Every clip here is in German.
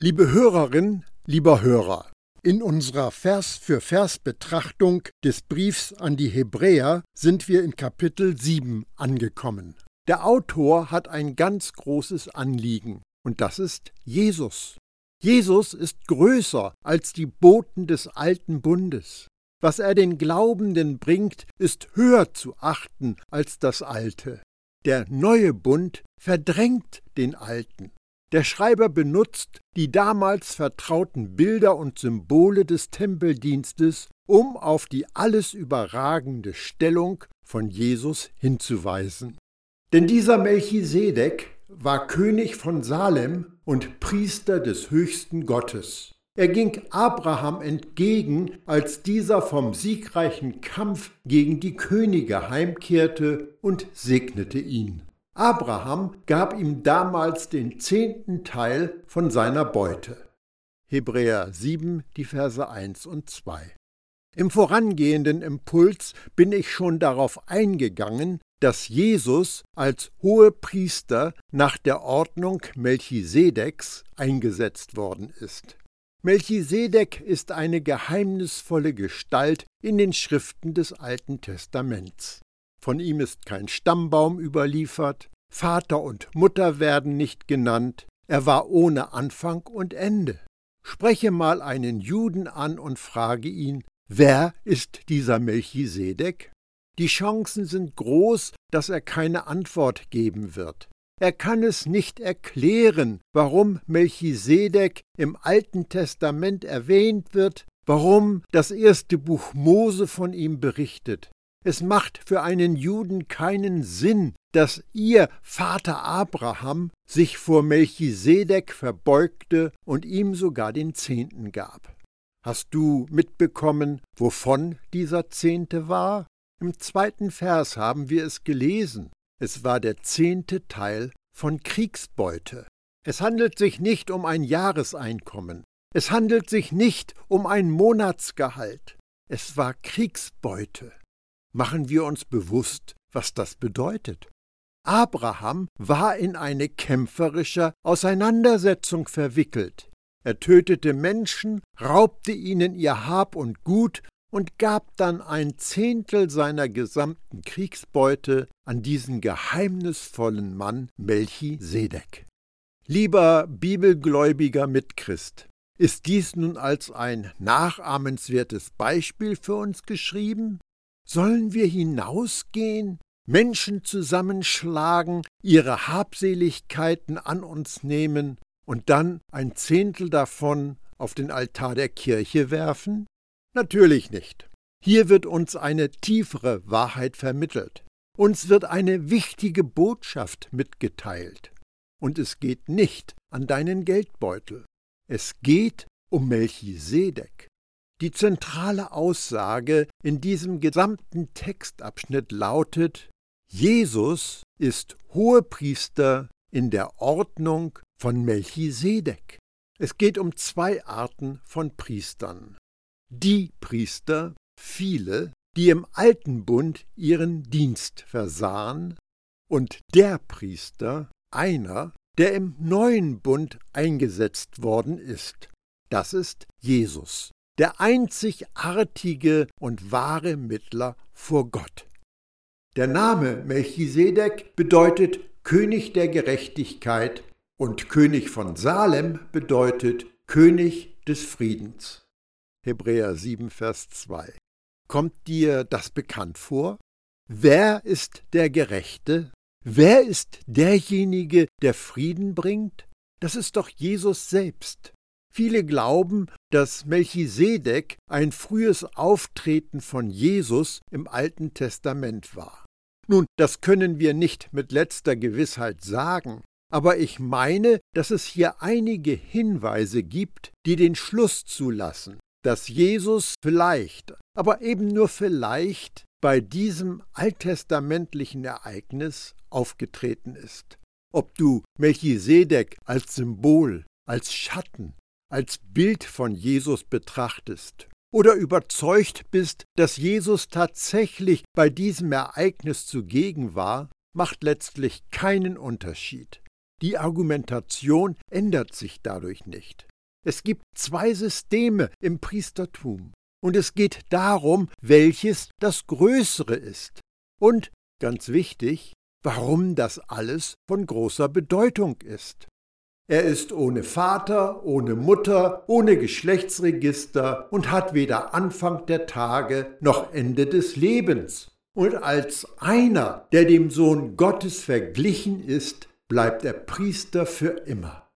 Liebe Hörerin, lieber Hörer, in unserer Vers für Vers Betrachtung des Briefs an die Hebräer sind wir in Kapitel 7 angekommen. Der Autor hat ein ganz großes Anliegen, und das ist Jesus. Jesus ist größer als die Boten des alten Bundes. Was er den Glaubenden bringt, ist höher zu achten als das alte. Der neue Bund verdrängt den alten. Der Schreiber benutzt die damals vertrauten Bilder und Symbole des Tempeldienstes, um auf die alles überragende Stellung von Jesus hinzuweisen. Denn dieser Melchisedek war König von Salem und Priester des höchsten Gottes. Er ging Abraham entgegen, als dieser vom siegreichen Kampf gegen die Könige heimkehrte und segnete ihn. Abraham gab ihm damals den zehnten Teil von seiner Beute. Hebräer 7, die Verse 1 und 2. Im vorangehenden Impuls bin ich schon darauf eingegangen, dass Jesus als Hohepriester nach der Ordnung Melchisedeks eingesetzt worden ist. Melchisedek ist eine geheimnisvolle Gestalt in den Schriften des Alten Testaments. Von ihm ist kein Stammbaum überliefert, Vater und Mutter werden nicht genannt, er war ohne Anfang und Ende. Spreche mal einen Juden an und frage ihn, wer ist dieser Melchisedek? Die Chancen sind groß, dass er keine Antwort geben wird. Er kann es nicht erklären, warum Melchisedek im Alten Testament erwähnt wird, warum das erste Buch Mose von ihm berichtet. Es macht für einen Juden keinen Sinn, dass ihr Vater Abraham sich vor Melchisedek verbeugte und ihm sogar den Zehnten gab. Hast du mitbekommen, wovon dieser Zehnte war? Im zweiten Vers haben wir es gelesen. Es war der zehnte Teil von Kriegsbeute. Es handelt sich nicht um ein Jahreseinkommen. Es handelt sich nicht um ein Monatsgehalt. Es war Kriegsbeute machen wir uns bewusst, was das bedeutet. Abraham war in eine kämpferische Auseinandersetzung verwickelt. Er tötete Menschen, raubte ihnen ihr Hab und Gut und gab dann ein Zehntel seiner gesamten Kriegsbeute an diesen geheimnisvollen Mann Melchisedek. Lieber bibelgläubiger Mitchrist, ist dies nun als ein nachahmenswertes Beispiel für uns geschrieben? Sollen wir hinausgehen, Menschen zusammenschlagen, ihre Habseligkeiten an uns nehmen und dann ein Zehntel davon auf den Altar der Kirche werfen? Natürlich nicht. Hier wird uns eine tiefere Wahrheit vermittelt. Uns wird eine wichtige Botschaft mitgeteilt. Und es geht nicht an deinen Geldbeutel. Es geht um Melchisedek. Die zentrale Aussage in diesem gesamten Textabschnitt lautet, Jesus ist Hohepriester in der Ordnung von Melchisedek. Es geht um zwei Arten von Priestern. Die Priester, viele, die im alten Bund ihren Dienst versahen, und der Priester, einer, der im neuen Bund eingesetzt worden ist. Das ist Jesus der einzigartige und wahre Mittler vor Gott. Der Name Melchisedek bedeutet König der Gerechtigkeit und König von Salem bedeutet König des Friedens. Hebräer 7, Vers 2. Kommt dir das bekannt vor? Wer ist der Gerechte? Wer ist derjenige, der Frieden bringt? Das ist doch Jesus selbst. Viele glauben, dass Melchisedek ein frühes Auftreten von Jesus im Alten Testament war. Nun, das können wir nicht mit letzter Gewissheit sagen, aber ich meine, dass es hier einige Hinweise gibt, die den Schluss zulassen, dass Jesus vielleicht, aber eben nur vielleicht bei diesem alttestamentlichen Ereignis aufgetreten ist. Ob du Melchisedek als Symbol, als Schatten, als Bild von Jesus betrachtest oder überzeugt bist, dass Jesus tatsächlich bei diesem Ereignis zugegen war, macht letztlich keinen Unterschied. Die Argumentation ändert sich dadurch nicht. Es gibt zwei Systeme im Priestertum, und es geht darum, welches das größere ist. Und, ganz wichtig, warum das alles von großer Bedeutung ist. Er ist ohne Vater, ohne Mutter, ohne Geschlechtsregister und hat weder Anfang der Tage noch Ende des Lebens. Und als einer, der dem Sohn Gottes verglichen ist, bleibt er Priester für immer.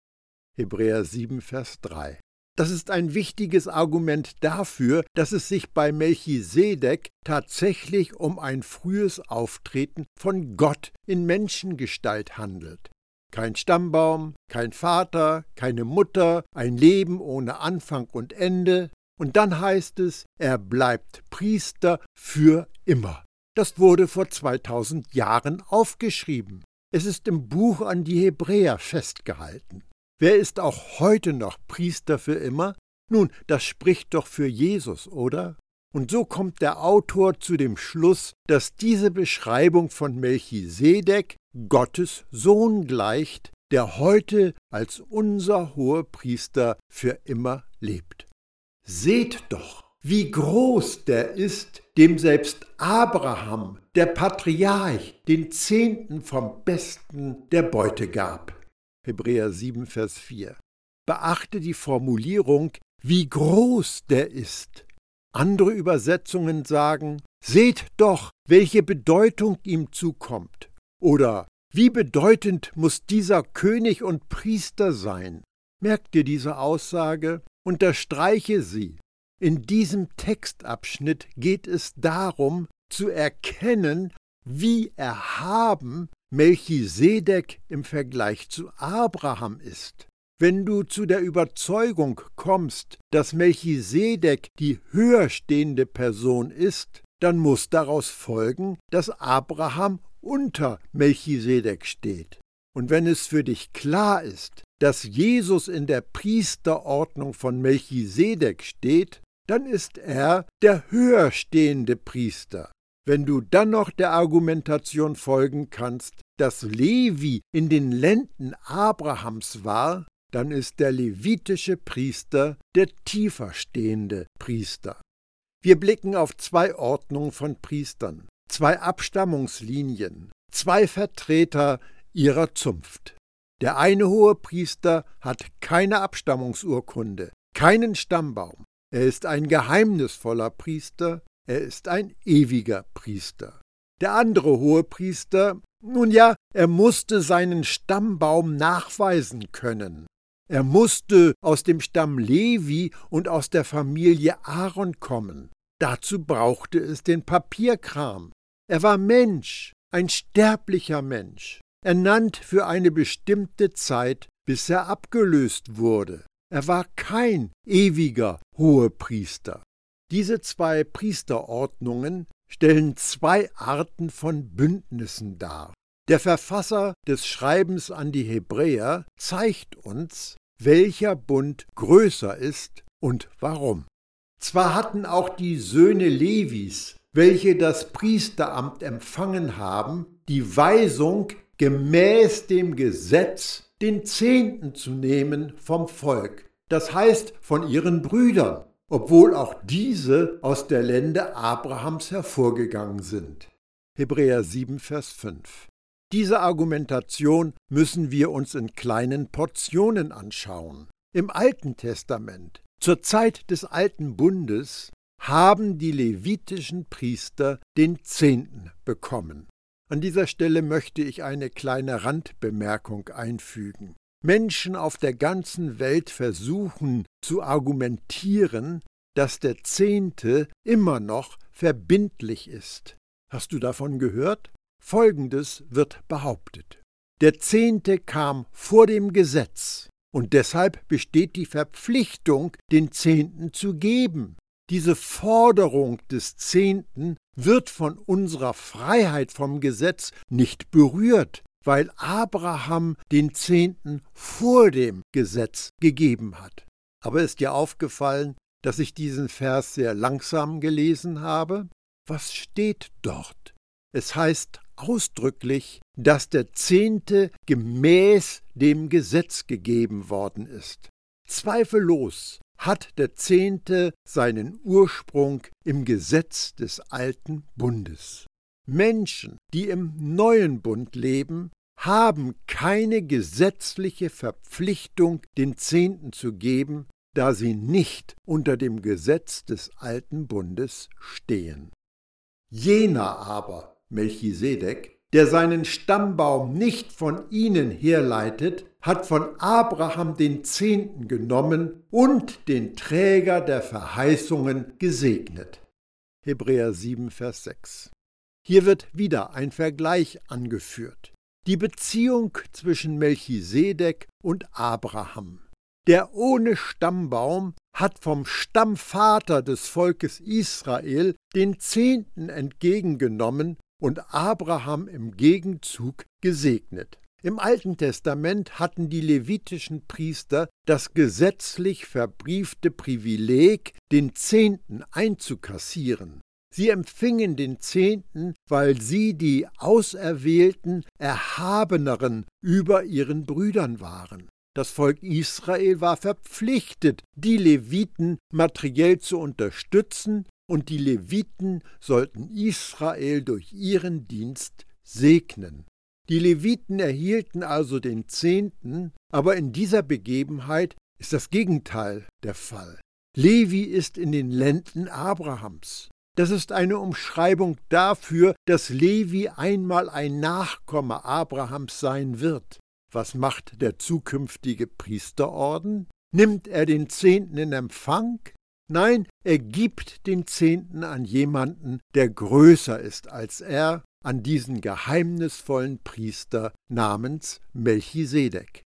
Hebräer 7, Vers 3. Das ist ein wichtiges Argument dafür, dass es sich bei Melchisedek tatsächlich um ein frühes Auftreten von Gott in Menschengestalt handelt. Kein Stammbaum, kein Vater, keine Mutter, ein Leben ohne Anfang und Ende. Und dann heißt es, er bleibt Priester für immer. Das wurde vor 2000 Jahren aufgeschrieben. Es ist im Buch an die Hebräer festgehalten. Wer ist auch heute noch Priester für immer? Nun, das spricht doch für Jesus, oder? Und so kommt der Autor zu dem Schluss, dass diese Beschreibung von Melchisedek Gottes Sohn gleicht, der heute als unser Hohepriester für immer lebt. Seht doch, wie groß der ist, dem selbst Abraham, der Patriarch, den Zehnten vom Besten der Beute gab. Hebräer 7, Vers 4. Beachte die Formulierung, wie groß der ist. Andere Übersetzungen sagen, seht doch, welche Bedeutung ihm zukommt. Oder wie bedeutend muss dieser König und Priester sein? Merk dir diese Aussage, unterstreiche sie. In diesem Textabschnitt geht es darum, zu erkennen, wie erhaben Melchisedek im Vergleich zu Abraham ist. Wenn du zu der Überzeugung kommst, dass Melchisedek die höher stehende Person ist, dann muss daraus folgen, dass Abraham unter Melchisedek steht. Und wenn es für dich klar ist, dass Jesus in der Priesterordnung von Melchisedek steht, dann ist er der höher stehende Priester. Wenn du dann noch der Argumentation folgen kannst, dass Levi in den Lenden Abrahams war, dann ist der levitische Priester der tiefer stehende Priester. Wir blicken auf zwei Ordnungen von Priestern, zwei Abstammungslinien, zwei Vertreter ihrer Zunft. Der eine hohe Priester hat keine Abstammungsurkunde, keinen Stammbaum. Er ist ein geheimnisvoller Priester, er ist ein ewiger Priester. Der andere hohe Priester, nun ja, er musste seinen Stammbaum nachweisen können. Er musste aus dem Stamm Levi und aus der Familie Aaron kommen. Dazu brauchte es den Papierkram. Er war Mensch, ein sterblicher Mensch, ernannt für eine bestimmte Zeit, bis er abgelöst wurde. Er war kein ewiger Hohepriester. Diese zwei Priesterordnungen stellen zwei Arten von Bündnissen dar. Der Verfasser des Schreibens an die Hebräer zeigt uns, welcher Bund größer ist und warum. Zwar hatten auch die Söhne Levis, welche das Priesteramt empfangen haben, die Weisung, gemäß dem Gesetz den Zehnten zu nehmen vom Volk, das heißt von ihren Brüdern, obwohl auch diese aus der Lände Abrahams hervorgegangen sind. Hebräer 7, Vers 5. Diese Argumentation müssen wir uns in kleinen Portionen anschauen. Im Alten Testament, zur Zeit des Alten Bundes, haben die levitischen Priester den Zehnten bekommen. An dieser Stelle möchte ich eine kleine Randbemerkung einfügen. Menschen auf der ganzen Welt versuchen zu argumentieren, dass der Zehnte immer noch verbindlich ist. Hast du davon gehört? Folgendes wird behauptet. Der Zehnte kam vor dem Gesetz, und deshalb besteht die Verpflichtung, den Zehnten zu geben. Diese Forderung des Zehnten wird von unserer Freiheit vom Gesetz nicht berührt, weil Abraham den Zehnten vor dem Gesetz gegeben hat. Aber ist dir aufgefallen, dass ich diesen Vers sehr langsam gelesen habe? Was steht dort? Es heißt ausdrücklich, dass der Zehnte gemäß dem Gesetz gegeben worden ist. Zweifellos hat der Zehnte seinen Ursprung im Gesetz des alten Bundes. Menschen, die im neuen Bund leben, haben keine gesetzliche Verpflichtung, den Zehnten zu geben, da sie nicht unter dem Gesetz des alten Bundes stehen. Jener aber, Melchisedek, der seinen Stammbaum nicht von ihnen herleitet, hat von Abraham den Zehnten genommen und den Träger der Verheißungen gesegnet. Hebräer 7, Vers 6. Hier wird wieder ein Vergleich angeführt. Die Beziehung zwischen Melchisedek und Abraham. Der ohne Stammbaum hat vom Stammvater des Volkes Israel den Zehnten entgegengenommen und Abraham im Gegenzug gesegnet. Im Alten Testament hatten die levitischen Priester das gesetzlich verbriefte Privileg, den Zehnten einzukassieren. Sie empfingen den Zehnten, weil sie die auserwählten, erhabeneren über ihren Brüdern waren. Das Volk Israel war verpflichtet, die Leviten materiell zu unterstützen, und die Leviten sollten Israel durch ihren Dienst segnen. Die Leviten erhielten also den Zehnten, aber in dieser Begebenheit ist das Gegenteil der Fall. Levi ist in den Lenden Abrahams. Das ist eine Umschreibung dafür, dass Levi einmal ein Nachkomme Abrahams sein wird. Was macht der zukünftige Priesterorden? Nimmt er den Zehnten in Empfang? Nein, er gibt den Zehnten an jemanden, der größer ist als er, an diesen geheimnisvollen Priester namens Melchisedek.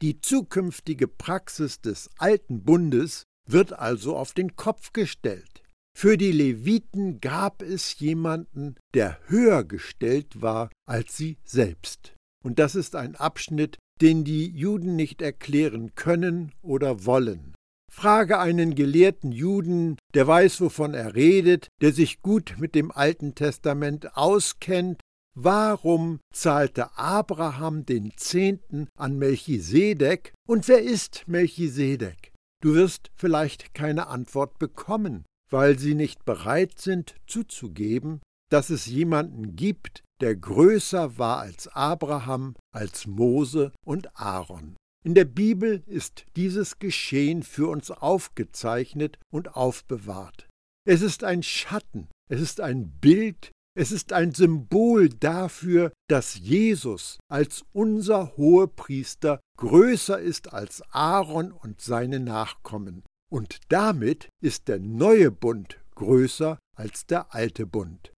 Die zukünftige Praxis des alten Bundes wird also auf den Kopf gestellt. Für die Leviten gab es jemanden, der höher gestellt war als sie selbst. Und das ist ein Abschnitt, den die Juden nicht erklären können oder wollen. Frage einen gelehrten Juden, der weiß, wovon er redet, der sich gut mit dem Alten Testament auskennt, warum zahlte Abraham den Zehnten an Melchisedek und wer ist Melchisedek? Du wirst vielleicht keine Antwort bekommen, weil sie nicht bereit sind zuzugeben, dass es jemanden gibt, der größer war als Abraham, als Mose und Aaron. In der Bibel ist dieses Geschehen für uns aufgezeichnet und aufbewahrt. Es ist ein Schatten, es ist ein Bild, es ist ein Symbol dafür, dass Jesus als unser Hohepriester größer ist als Aaron und seine Nachkommen. Und damit ist der neue Bund größer als der alte Bund.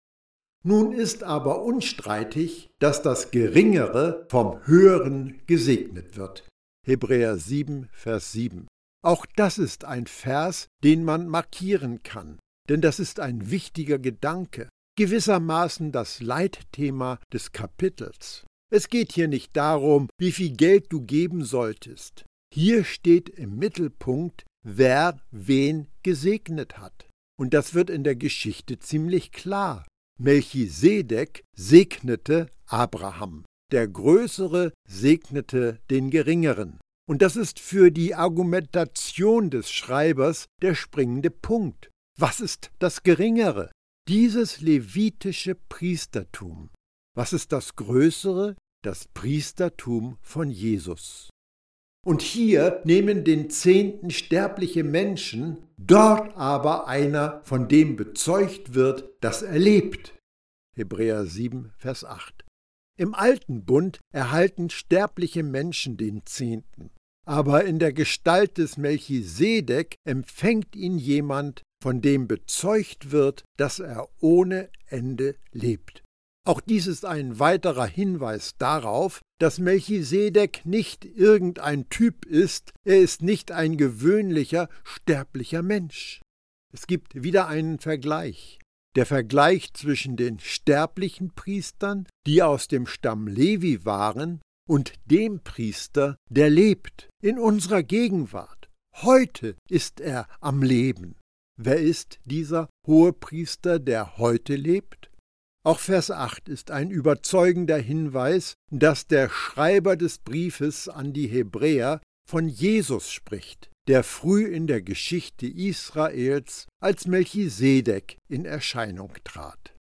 Nun ist aber unstreitig, dass das Geringere vom Höheren gesegnet wird. Hebräer 7, Vers 7. Auch das ist ein Vers, den man markieren kann, denn das ist ein wichtiger Gedanke, gewissermaßen das Leitthema des Kapitels. Es geht hier nicht darum, wie viel Geld du geben solltest. Hier steht im Mittelpunkt, wer wen gesegnet hat. Und das wird in der Geschichte ziemlich klar. Melchisedek segnete Abraham. Der Größere segnete den Geringeren. Und das ist für die Argumentation des Schreibers der springende Punkt. Was ist das Geringere? Dieses levitische Priestertum. Was ist das Größere? Das Priestertum von Jesus. Und hier nehmen den Zehnten sterbliche Menschen, dort aber einer, von dem bezeugt wird, dass er lebt. Hebräer 7, Vers 8. Im alten Bund erhalten sterbliche Menschen den Zehnten, aber in der Gestalt des Melchisedek empfängt ihn jemand, von dem bezeugt wird, dass er ohne Ende lebt. Auch dies ist ein weiterer Hinweis darauf, dass Melchisedek nicht irgendein Typ ist, er ist nicht ein gewöhnlicher, sterblicher Mensch. Es gibt wieder einen Vergleich der Vergleich zwischen den sterblichen Priestern, die aus dem Stamm Levi waren, und dem Priester, der lebt in unserer Gegenwart. Heute ist er am Leben. Wer ist dieser hohe Priester, der heute lebt? Auch Vers 8 ist ein überzeugender Hinweis, dass der Schreiber des Briefes an die Hebräer von Jesus spricht, der früh in der Geschichte Israels als Melchisedek in Erscheinung trat.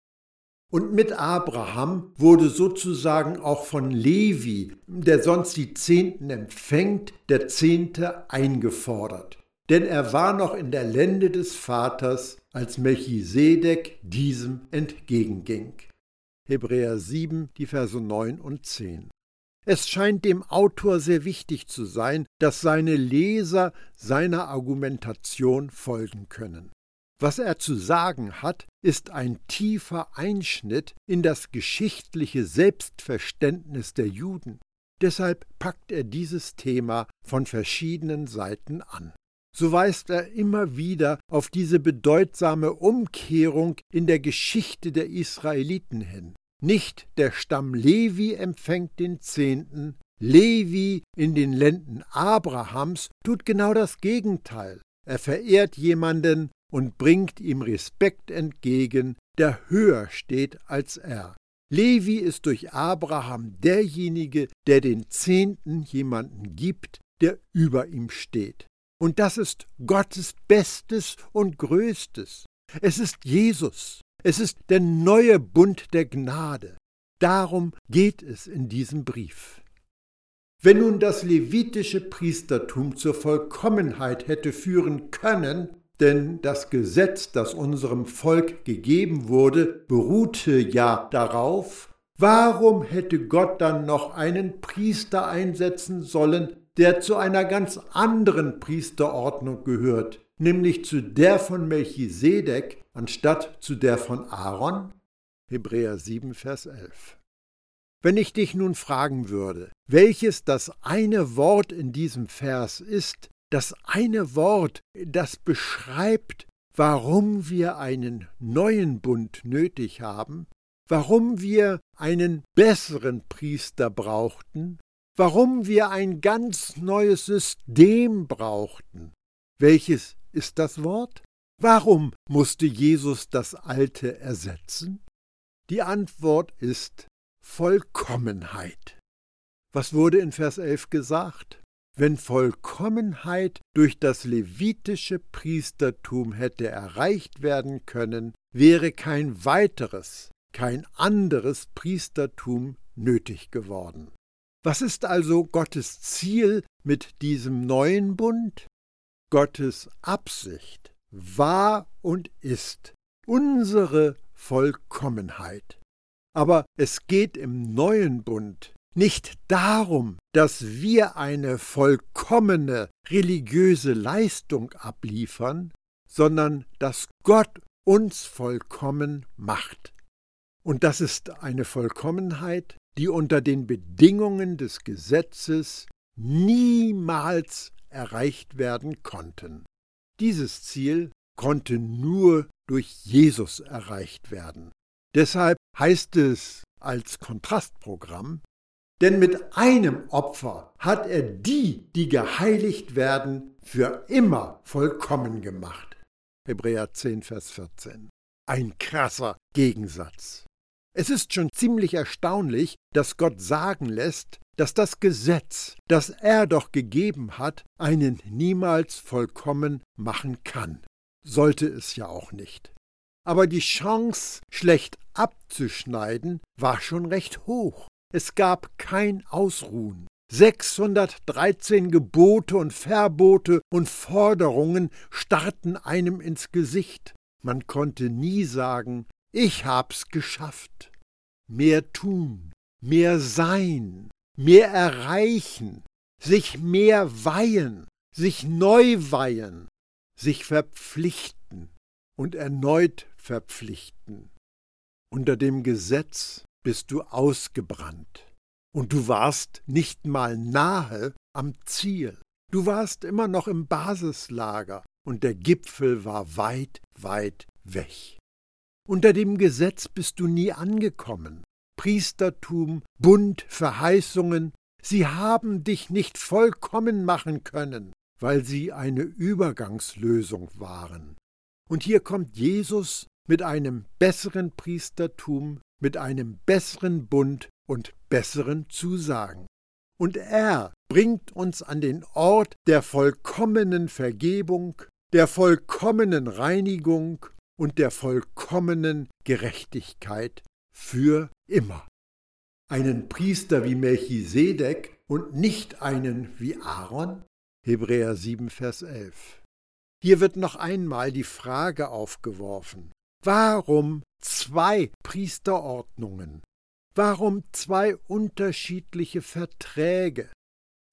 Und mit Abraham wurde sozusagen auch von Levi, der sonst die Zehnten empfängt, der Zehnte eingefordert. Denn er war noch in der Lände des Vaters, als Melchisedek diesem entgegenging. Hebräer 7, die Verse 9 und 10. Es scheint dem Autor sehr wichtig zu sein, dass seine Leser seiner Argumentation folgen können. Was er zu sagen hat, ist ein tiefer Einschnitt in das geschichtliche Selbstverständnis der Juden. Deshalb packt er dieses Thema von verschiedenen Seiten an. So weist er immer wieder auf diese bedeutsame Umkehrung in der Geschichte der Israeliten hin. Nicht der Stamm Levi empfängt den Zehnten, Levi in den Lenden Abrahams tut genau das Gegenteil. Er verehrt jemanden, und bringt ihm Respekt entgegen, der höher steht als er. Levi ist durch Abraham derjenige, der den Zehnten jemanden gibt, der über ihm steht. Und das ist Gottes Bestes und Größtes. Es ist Jesus. Es ist der neue Bund der Gnade. Darum geht es in diesem Brief. Wenn nun das levitische Priestertum zur Vollkommenheit hätte führen können, denn das Gesetz, das unserem Volk gegeben wurde, beruhte ja darauf, warum hätte Gott dann noch einen Priester einsetzen sollen, der zu einer ganz anderen Priesterordnung gehört, nämlich zu der von Melchisedek anstatt zu der von Aaron? Hebräer 7, Vers 11. Wenn ich dich nun fragen würde, welches das eine Wort in diesem Vers ist, das eine Wort, das beschreibt, warum wir einen neuen Bund nötig haben, warum wir einen besseren Priester brauchten, warum wir ein ganz neues System brauchten. Welches ist das Wort? Warum musste Jesus das alte ersetzen? Die Antwort ist Vollkommenheit. Was wurde in Vers 11 gesagt? Wenn Vollkommenheit durch das levitische Priestertum hätte erreicht werden können, wäre kein weiteres, kein anderes Priestertum nötig geworden. Was ist also Gottes Ziel mit diesem neuen Bund? Gottes Absicht war und ist unsere Vollkommenheit. Aber es geht im neuen Bund nicht darum, dass wir eine vollkommene religiöse Leistung abliefern, sondern dass Gott uns vollkommen macht. Und das ist eine Vollkommenheit, die unter den Bedingungen des Gesetzes niemals erreicht werden konnten. Dieses Ziel konnte nur durch Jesus erreicht werden. Deshalb heißt es als Kontrastprogramm, denn mit einem Opfer hat er die, die geheiligt werden, für immer vollkommen gemacht. Hebräer 10, Vers 14. Ein krasser Gegensatz. Es ist schon ziemlich erstaunlich, dass Gott sagen lässt, dass das Gesetz, das er doch gegeben hat, einen niemals vollkommen machen kann. Sollte es ja auch nicht. Aber die Chance, schlecht abzuschneiden, war schon recht hoch. Es gab kein Ausruhen. 613 Gebote und Verbote und Forderungen starrten einem ins Gesicht. Man konnte nie sagen, ich hab's geschafft. Mehr tun, mehr sein, mehr erreichen, sich mehr weihen, sich neu weihen, sich verpflichten und erneut verpflichten. Unter dem Gesetz bist du ausgebrannt. Und du warst nicht mal nahe am Ziel. Du warst immer noch im Basislager und der Gipfel war weit, weit weg. Unter dem Gesetz bist du nie angekommen. Priestertum, Bund, Verheißungen, sie haben dich nicht vollkommen machen können, weil sie eine Übergangslösung waren. Und hier kommt Jesus mit einem besseren Priestertum, mit einem besseren Bund und besseren Zusagen. Und er bringt uns an den Ort der vollkommenen Vergebung, der vollkommenen Reinigung und der vollkommenen Gerechtigkeit für immer. Einen Priester wie Melchisedek und nicht einen wie Aaron? Hebräer 7, Vers 11. Hier wird noch einmal die Frage aufgeworfen, warum zwei Priesterordnungen? Warum zwei unterschiedliche Verträge?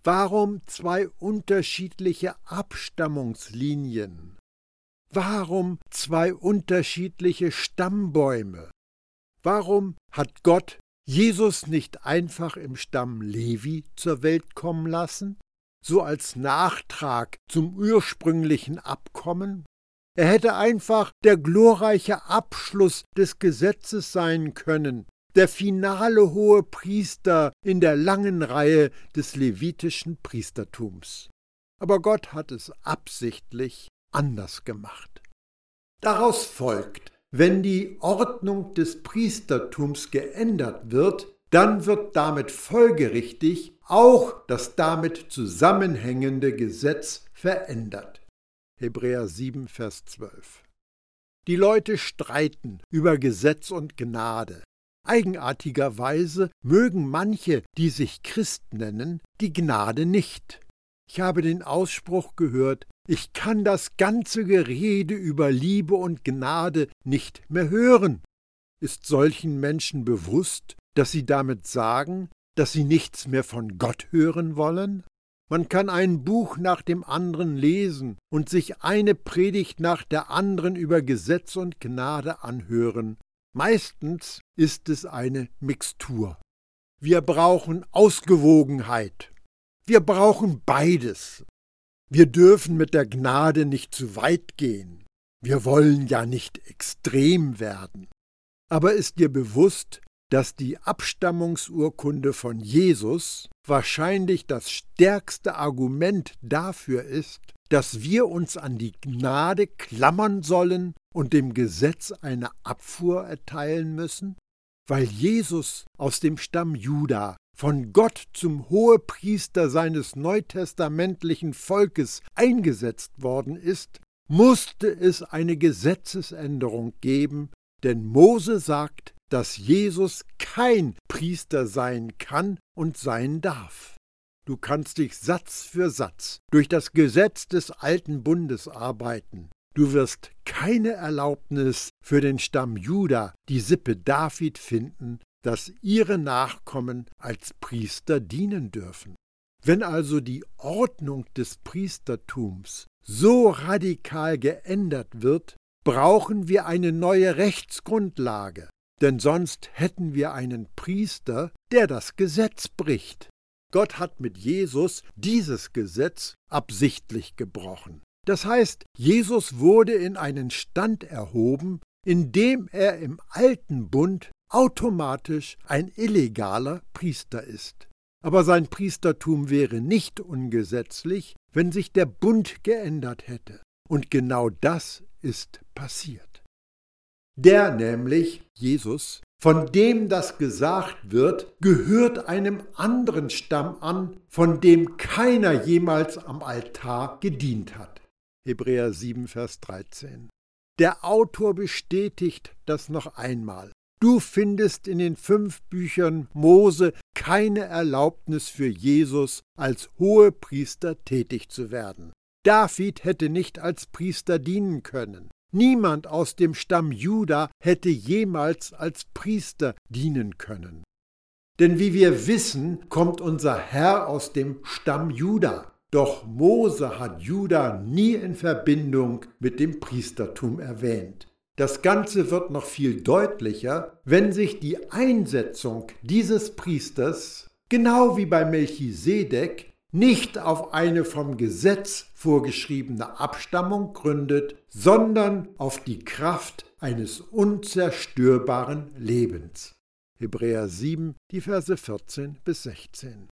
Warum zwei unterschiedliche Abstammungslinien? Warum zwei unterschiedliche Stammbäume? Warum hat Gott Jesus nicht einfach im Stamm Levi zur Welt kommen lassen, so als Nachtrag zum ursprünglichen Abkommen? Er hätte einfach der glorreiche Abschluss des Gesetzes sein können, der finale hohe Priester in der langen Reihe des levitischen Priestertums. Aber Gott hat es absichtlich anders gemacht. Daraus folgt, wenn die Ordnung des Priestertums geändert wird, dann wird damit folgerichtig auch das damit zusammenhängende Gesetz verändert. Hebräer 7, Vers 12. Die Leute streiten über Gesetz und Gnade. Eigenartigerweise mögen manche, die sich Christ nennen, die Gnade nicht. Ich habe den Ausspruch gehört, ich kann das ganze Gerede über Liebe und Gnade nicht mehr hören. Ist solchen Menschen bewusst, dass sie damit sagen, dass sie nichts mehr von Gott hören wollen? Man kann ein Buch nach dem anderen lesen und sich eine Predigt nach der anderen über Gesetz und Gnade anhören, Meistens ist es eine Mixtur. Wir brauchen Ausgewogenheit. Wir brauchen beides. Wir dürfen mit der Gnade nicht zu weit gehen. Wir wollen ja nicht extrem werden. Aber ist dir bewusst, dass die Abstammungsurkunde von Jesus wahrscheinlich das stärkste Argument dafür ist, dass wir uns an die Gnade klammern sollen und dem Gesetz eine Abfuhr erteilen müssen? Weil Jesus aus dem Stamm Juda von Gott zum Hohepriester seines neutestamentlichen Volkes eingesetzt worden ist, musste es eine Gesetzesänderung geben, denn Mose sagt, dass Jesus kein Priester sein kann und sein darf. Du kannst dich Satz für Satz durch das Gesetz des alten Bundes arbeiten. Du wirst keine Erlaubnis für den Stamm Juda, die Sippe David finden, dass ihre Nachkommen als Priester dienen dürfen. Wenn also die Ordnung des Priestertums so radikal geändert wird, brauchen wir eine neue Rechtsgrundlage, denn sonst hätten wir einen Priester, der das Gesetz bricht. Gott hat mit Jesus dieses Gesetz absichtlich gebrochen. Das heißt, Jesus wurde in einen Stand erhoben, in dem er im alten Bund automatisch ein illegaler Priester ist. Aber sein Priestertum wäre nicht ungesetzlich, wenn sich der Bund geändert hätte. Und genau das ist passiert. Der nämlich, Jesus, von dem das gesagt wird, gehört einem anderen Stamm an, von dem keiner jemals am Altar gedient hat. Hebräer 7, Vers 13. Der Autor bestätigt das noch einmal. Du findest in den fünf Büchern Mose keine Erlaubnis für Jesus, als Hohepriester tätig zu werden. David hätte nicht als Priester dienen können. Niemand aus dem Stamm Juda hätte jemals als Priester dienen können. Denn wie wir wissen, kommt unser Herr aus dem Stamm Juda. Doch Mose hat Juda nie in Verbindung mit dem Priestertum erwähnt. Das Ganze wird noch viel deutlicher, wenn sich die Einsetzung dieses Priesters, genau wie bei Melchisedek, nicht auf eine vom Gesetz vorgeschriebene Abstammung gründet, sondern auf die Kraft eines unzerstörbaren Lebens. Hebräer 7, die Verse 14 bis 16.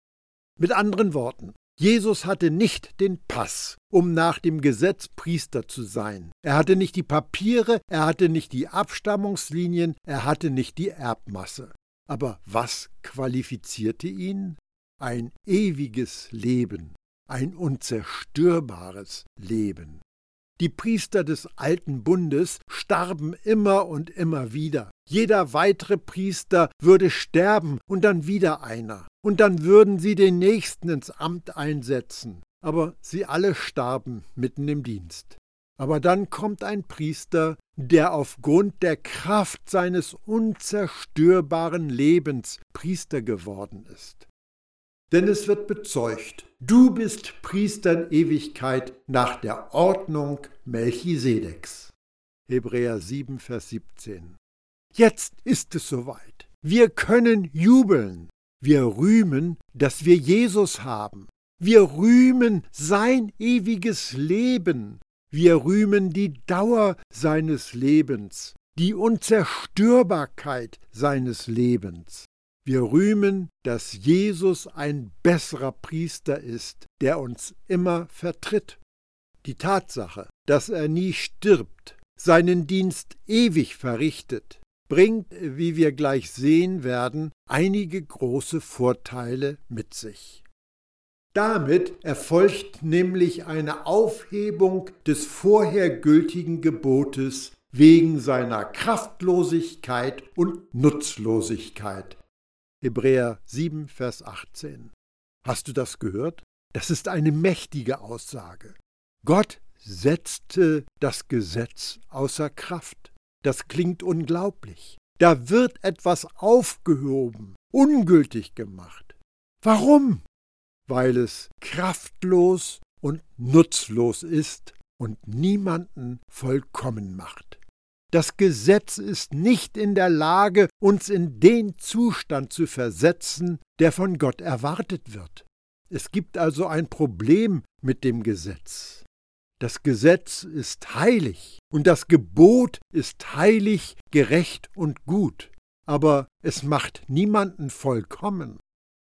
Mit anderen Worten, Jesus hatte nicht den Pass, um nach dem Gesetz Priester zu sein. Er hatte nicht die Papiere, er hatte nicht die Abstammungslinien, er hatte nicht die Erbmasse. Aber was qualifizierte ihn? Ein ewiges Leben, ein unzerstörbares Leben. Die Priester des alten Bundes starben immer und immer wieder. Jeder weitere Priester würde sterben und dann wieder einer. Und dann würden sie den nächsten ins Amt einsetzen. Aber sie alle starben mitten im Dienst. Aber dann kommt ein Priester, der aufgrund der Kraft seines unzerstörbaren Lebens Priester geworden ist. Denn es wird bezeugt, du bist Priester in Ewigkeit nach der Ordnung Melchisedeks. Hebräer 7, Vers 17. Jetzt ist es soweit. Wir können jubeln. Wir rühmen, dass wir Jesus haben. Wir rühmen sein ewiges Leben. Wir rühmen die Dauer seines Lebens, die Unzerstörbarkeit seines Lebens. Wir rühmen, dass Jesus ein besserer Priester ist, der uns immer vertritt. Die Tatsache, dass er nie stirbt, seinen Dienst ewig verrichtet, bringt, wie wir gleich sehen werden, einige große Vorteile mit sich. Damit erfolgt nämlich eine Aufhebung des vorher gültigen Gebotes wegen seiner Kraftlosigkeit und Nutzlosigkeit, Hebräer 7, Vers 18. Hast du das gehört? Das ist eine mächtige Aussage. Gott setzte das Gesetz außer Kraft. Das klingt unglaublich. Da wird etwas aufgehoben, ungültig gemacht. Warum? Weil es kraftlos und nutzlos ist und niemanden vollkommen macht. Das Gesetz ist nicht in der Lage, uns in den Zustand zu versetzen, der von Gott erwartet wird. Es gibt also ein Problem mit dem Gesetz. Das Gesetz ist heilig und das Gebot ist heilig, gerecht und gut, aber es macht niemanden vollkommen.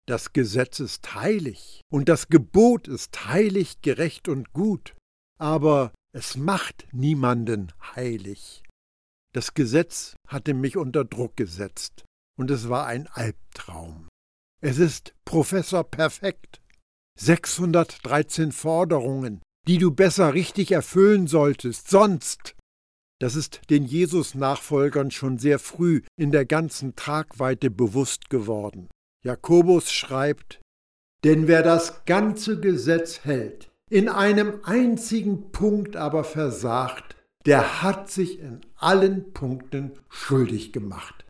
Das Gesetz ist heilig und das Gebot ist heilig, gerecht und gut, aber es macht niemanden heilig. Das Gesetz hatte mich unter Druck gesetzt, und es war ein Albtraum. Es ist Professor perfekt. 613 Forderungen, die du besser richtig erfüllen solltest, sonst. Das ist den Jesus-Nachfolgern schon sehr früh in der ganzen Tragweite bewusst geworden. Jakobus schreibt, denn wer das ganze Gesetz hält, in einem einzigen Punkt aber versagt, der hat sich in allen Punkten schuldig gemacht.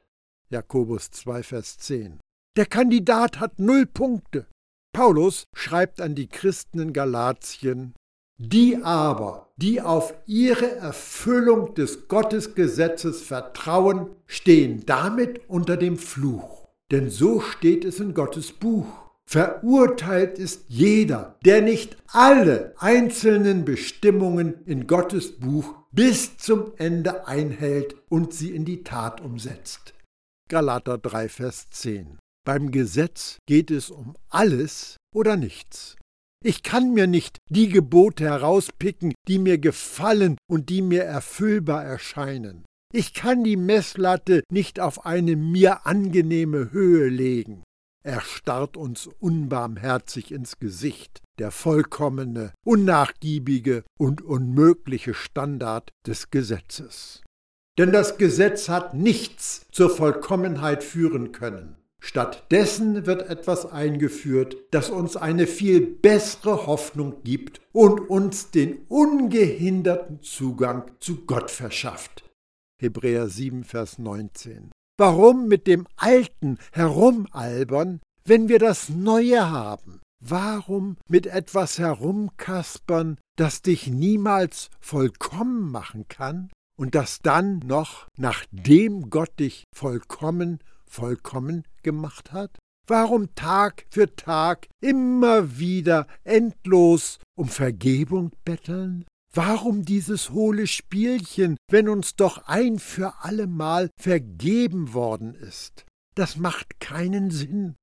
Jakobus 2, Vers 10. Der Kandidat hat null Punkte. Paulus schreibt an die Christen in Galatien, die aber, die auf ihre Erfüllung des Gottesgesetzes vertrauen, stehen damit unter dem Fluch. Denn so steht es in Gottes Buch. Verurteilt ist jeder, der nicht alle einzelnen Bestimmungen in Gottes Buch bis zum Ende einhält und sie in die Tat umsetzt. Galater 3, Vers 10. Beim Gesetz geht es um alles oder nichts. Ich kann mir nicht die Gebote herauspicken, die mir gefallen und die mir erfüllbar erscheinen. Ich kann die Messlatte nicht auf eine mir angenehme Höhe legen. Er starrt uns unbarmherzig ins Gesicht, der vollkommene, unnachgiebige und unmögliche Standard des Gesetzes. Denn das Gesetz hat nichts zur Vollkommenheit führen können. Stattdessen wird etwas eingeführt, das uns eine viel bessere Hoffnung gibt und uns den ungehinderten Zugang zu Gott verschafft. Hebräer 7, Vers 19. Warum mit dem Alten herumalbern, wenn wir das Neue haben? Warum mit etwas herumkaspern, das dich niemals vollkommen machen kann und das dann noch, nachdem Gott dich vollkommen, vollkommen gemacht hat? Warum Tag für Tag immer wieder endlos um Vergebung betteln? Warum dieses hohle Spielchen, wenn uns doch ein für allemal vergeben worden ist? Das macht keinen Sinn.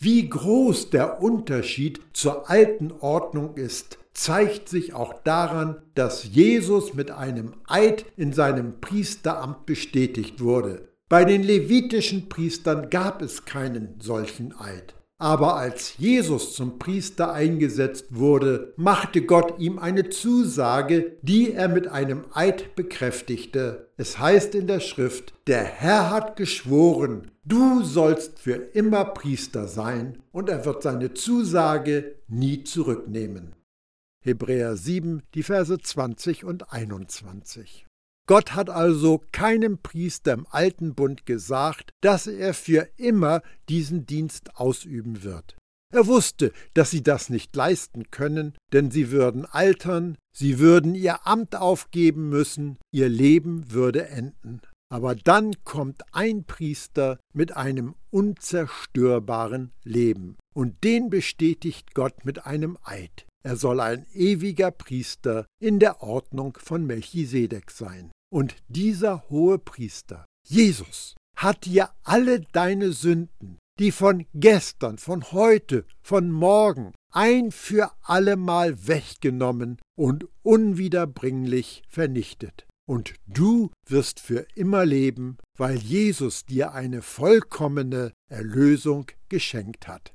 Wie groß der Unterschied zur alten Ordnung ist, zeigt sich auch daran, dass Jesus mit einem Eid in seinem Priesteramt bestätigt wurde. Bei den levitischen Priestern gab es keinen solchen Eid. Aber als Jesus zum Priester eingesetzt wurde, machte Gott ihm eine Zusage, die er mit einem Eid bekräftigte. Es heißt in der Schrift, der Herr hat geschworen, du sollst für immer Priester sein, und er wird seine Zusage nie zurücknehmen. Hebräer 7, die Verse 20 und 21. Gott hat also keinem Priester im alten Bund gesagt, dass er für immer diesen Dienst ausüben wird. Er wusste, dass sie das nicht leisten können, denn sie würden altern, sie würden ihr Amt aufgeben müssen, ihr Leben würde enden. Aber dann kommt ein Priester mit einem unzerstörbaren Leben, und den bestätigt Gott mit einem Eid. Er soll ein ewiger Priester in der Ordnung von Melchisedek sein. Und dieser hohe Priester, Jesus, hat dir alle deine Sünden, die von gestern, von heute, von morgen, ein für allemal weggenommen und unwiederbringlich vernichtet. Und du wirst für immer leben, weil Jesus dir eine vollkommene Erlösung geschenkt hat.